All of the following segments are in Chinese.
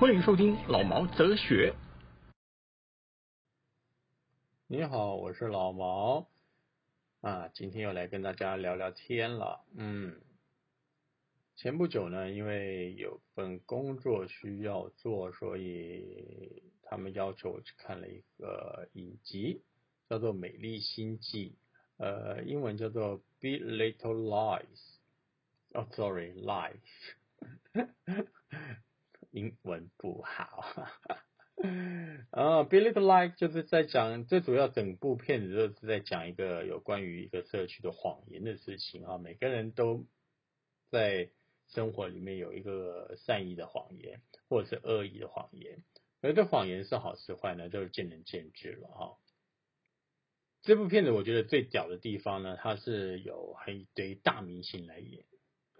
欢迎收听老毛哲学。你好，我是老毛啊，今天又来跟大家聊聊天了。嗯，前不久呢，因为有份工作需要做，所以他们要求我去看了一个影集，叫做《美丽心计》，呃，英文叫做《Big Little Lies》。哦，sorry，life，。英文不好，啊，Big Little Lies 就是在讲，最主要整部片子就是在讲一个有关于一个社区的谎言的事情啊。每个人都在生活里面有一个善意的谎言，或者是恶意的谎言，而这谎言是好是坏呢，就是见仁见智了哈。这部片子我觉得最屌的地方呢，它是有很一堆大明星来演。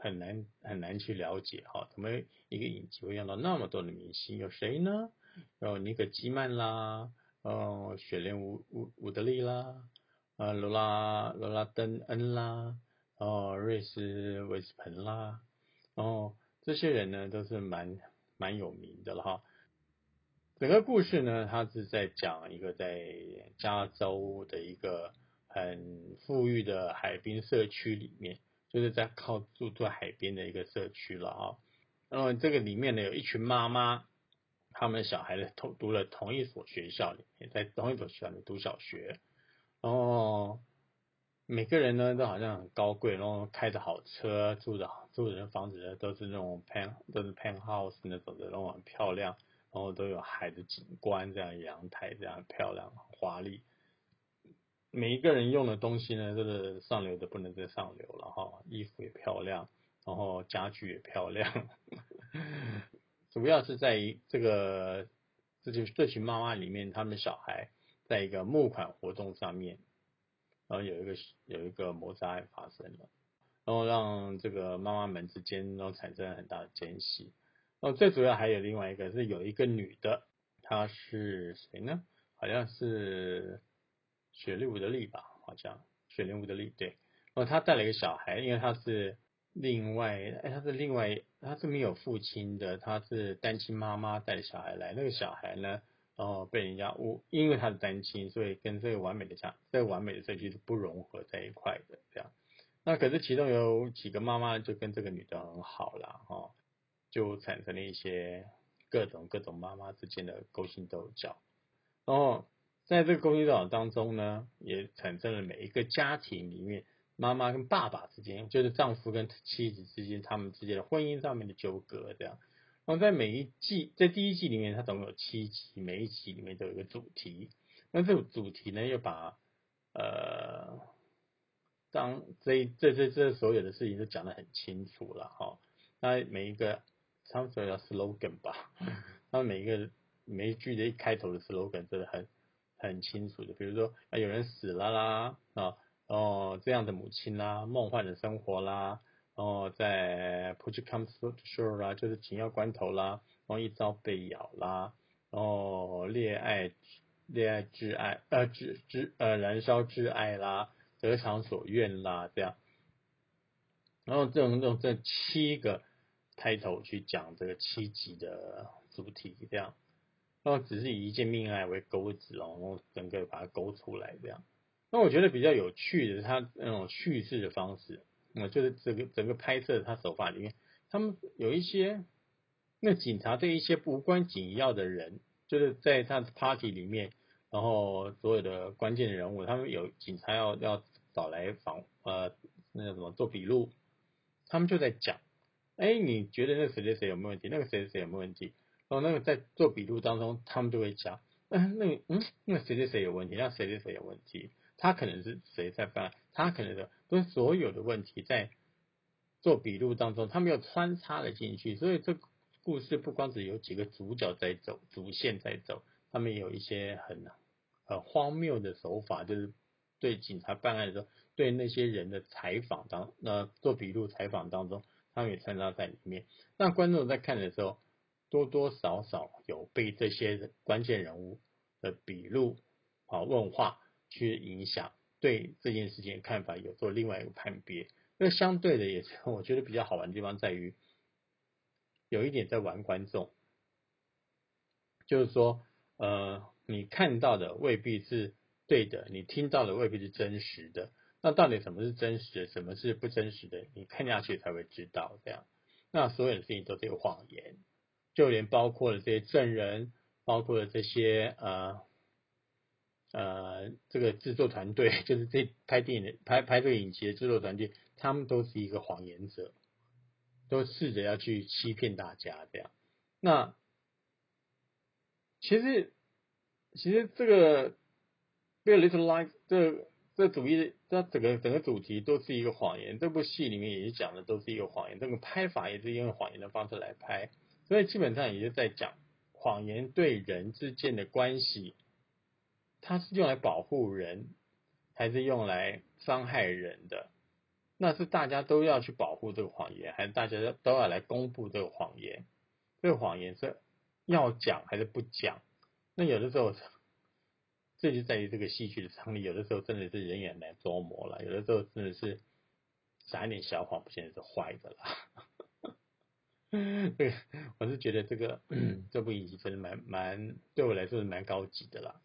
很难很难去了解哈，怎么一个影集会用到那么多的明星？有谁呢？有尼可基曼啦，哦，雪莲伍伍伍德利啦，啊，罗拉罗拉登恩啦，哦，瑞斯维斯彭啦，哦，这些人呢都是蛮蛮有名的了哈。整个故事呢，它是在讲一个在加州的一个很富裕的海滨社区里面。就是在靠住在海边的一个社区了啊，然后这个里面呢有一群妈妈，他们小孩的同读了同一所学校里面，在同一所学校里读小学，然后每个人呢都好像很高贵，然后开着好车，住的住的房子都是那种 pen 都是 penthouse 那种的，然后很漂亮，然后都有海的景观，这样阳台这样漂亮华丽。每一个人用的东西呢，都是上流的不能再上流了哈，衣服也漂亮，然后家具也漂亮，主要是在于这个，这就这群妈妈里面，他们小孩在一个募款活动上面，然后有一个有一个谋杀案发生了，然后让这个妈妈们之间然后产生了很大的间隙，然后最主要还有另外一个是有一个女的，她是谁呢？好像是。雪莉伍德利吧，好像雪莉伍德利对，然后他带了一个小孩，因为他是另外，哎，他是另外，他是没有父亲的，他是单亲妈妈带小孩来，那个小孩呢，然后被人家误，因为他是单亲，所以跟这个完美的家，这个完美的社区是不融合在一块的，这样。那可是其中有几个妈妈就跟这个女的很好了，哈，就产生了一些各种各种妈妈之间的勾心斗角，然后。在这个勾心斗角当中呢，也产生了每一个家庭里面妈妈跟爸爸之间，就是丈夫跟妻子之间，他们之间的婚姻上面的纠葛这样。然后在每一季，在第一季里面，它总共有七集，每一集里面都有一个主题。那这个主题呢，又把呃，当这这这这所有的事情都讲得很清楚了哈。那每一个，他们说叫 slogan 吧，他们每一个每一句的一开头的 slogan 真的很。很清楚的，比如说啊，有人死了啦，啊，哦这样的母亲啦，梦幻的生活啦，哦在 push comes to shore 啦，就是紧要关头啦，然后一朝被咬啦，然后恋爱，恋爱挚爱，呃，挚挚呃，燃烧挚爱啦，得偿所愿啦，这样，然后这种这种这七个开头去讲这个七集的主题，这样。然后只是以一件命案为钩子，然后整个把它勾出来这样。那我觉得比较有趣的是他那种叙事的方式，那就是整个整个拍摄他手法里面，他们有一些那警察对一些无关紧要的人，就是在他的 party 里面，然后所有的关键人物，他们有警察要要找来访呃那个什么做笔录，他们就在讲，哎，你觉得那谁谁谁有没有问题？那个谁谁谁有没有问题？哦，那个在做笔录当中，他们就会讲，嗯，那个，嗯，那个谁谁谁有问题，那谁谁谁有问题，他可能是谁在犯，他可能的，跟所有的问题在做笔录当中，他们又穿插了进去，所以这故事不光只有几个主角在走，主线在走，他们有一些很很荒谬的手法，就是对警察办案的时候，对那些人的采访当那做笔录采访当中，他们也穿插在里面。那观众在看的时候，多多少少有被这些关键人物的笔录啊问话去影响，对这件事情的看法有做另外一个判别。那相对的也是 我觉得比较好玩的地方在于，有一点在玩观众，就是说呃你看到的未必是对的，你听到的未必是真实的。那到底什么是真实的，什么是不真实的？你看下去才会知道。这样，那所有的事情都是有谎言，就连包括了这些证人，包括了这些呃。呃，这个制作团队 就是这拍电影的、拍拍这个影集的制作团队，他们都是一个谎言者，都试着要去欺骗大家这样。那其实，其实这个《Be a Little Life》这这主义，这整个整个主题都是一个谎言。这部戏里面也是讲的都是一个谎言，这个拍法也是用谎言的方式来拍，所以基本上也是在讲谎言对人之间的关系。它是用来保护人，还是用来伤害人的？那是大家都要去保护这个谎言，还是大家都要来公布这个谎言？这个谎言是要讲还是不讲？那有的时候，这就在于这个戏剧的张力。有的时候真的是人也难琢磨了，有的时候真的是撒一点小谎，不见得是坏的啦。对，我是觉得这个 这部影集真的蛮蛮对我来说是蛮高级的啦。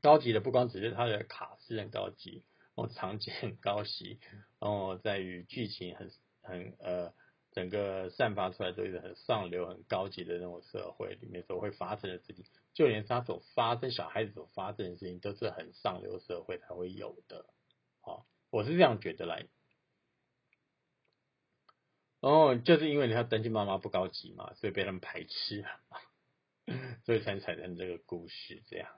高级的不光只是它的卡是很高级，哦，场景很高级，然后在于剧情很很呃，整个散发出来都是很上流、很高级的那种社会里面所会发生的事情，就连他所发生小孩子所发生的事情，都是很上流社会才会有的。好，我是这样觉得来。哦，就是因为他登记妈妈不高级嘛，所以被他们排斥，所以才产生这个故事这样。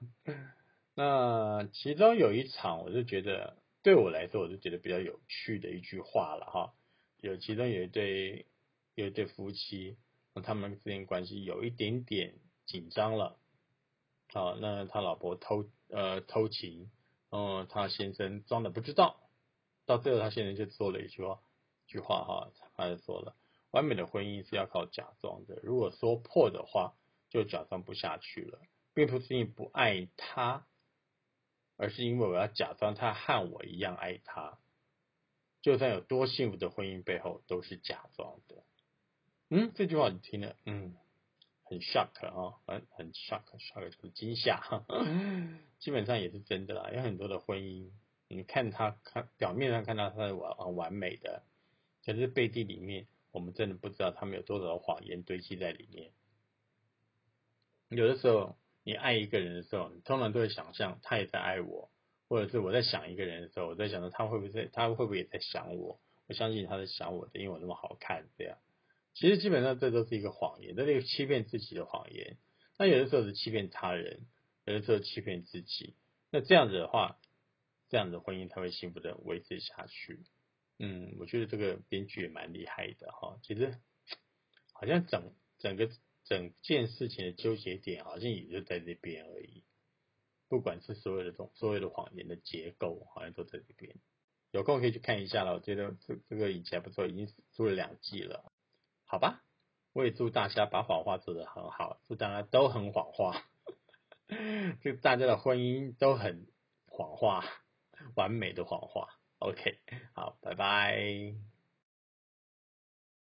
那其中有一场，我就觉得对我来说，我就觉得比较有趣的一句话了哈。有其中有一对有一对夫妻，他们之间关系有一点点紧张了。好，那他老婆偷呃偷情，嗯，他先生装的不知道，到最后他先生就说了一句话，句话哈，他就说了：完美的婚姻是要靠假装的，如果说破的话，就假装不下去了，并不是因为不爱他。而是因为我要假装他和我一样爱他，就算有多幸福的婚姻背后都是假装的。嗯，这句话你听了，嗯，很 shock 啊，很很 shock，shock 就是惊吓。基本上也是真的啦，有很多的婚姻，你看他看表面上看到他是完完美的，可是背地里面，我们真的不知道他们有多少谎言堆积在里面。有的时候。你爱一个人的时候，你通常都会想象他也在爱我，或者是我在想一个人的时候，我在想着他会不会，他会不会也在想我？我相信他在想我的，因为我那么好看，这样。其实基本上这都是一个谎言，这是一个欺骗自己的谎言。那有的时候是欺骗他人，有的时候欺骗自己。那这样子的话，这样子的婚姻才会幸福的维持下去。嗯，我觉得这个编剧也蛮厉害的哈。其实好像整整个。整件事情的纠结点好像也就在这边而已，不管是所有的这种所有的谎言的结构，好像都在这边。有空可以去看一下了，我觉得这这个以前不错，已经出了两季了。好吧，我也祝大家把谎话做得很好，祝大家都很谎话，就大家的婚姻都很谎话，完美的谎话。OK，好，拜拜。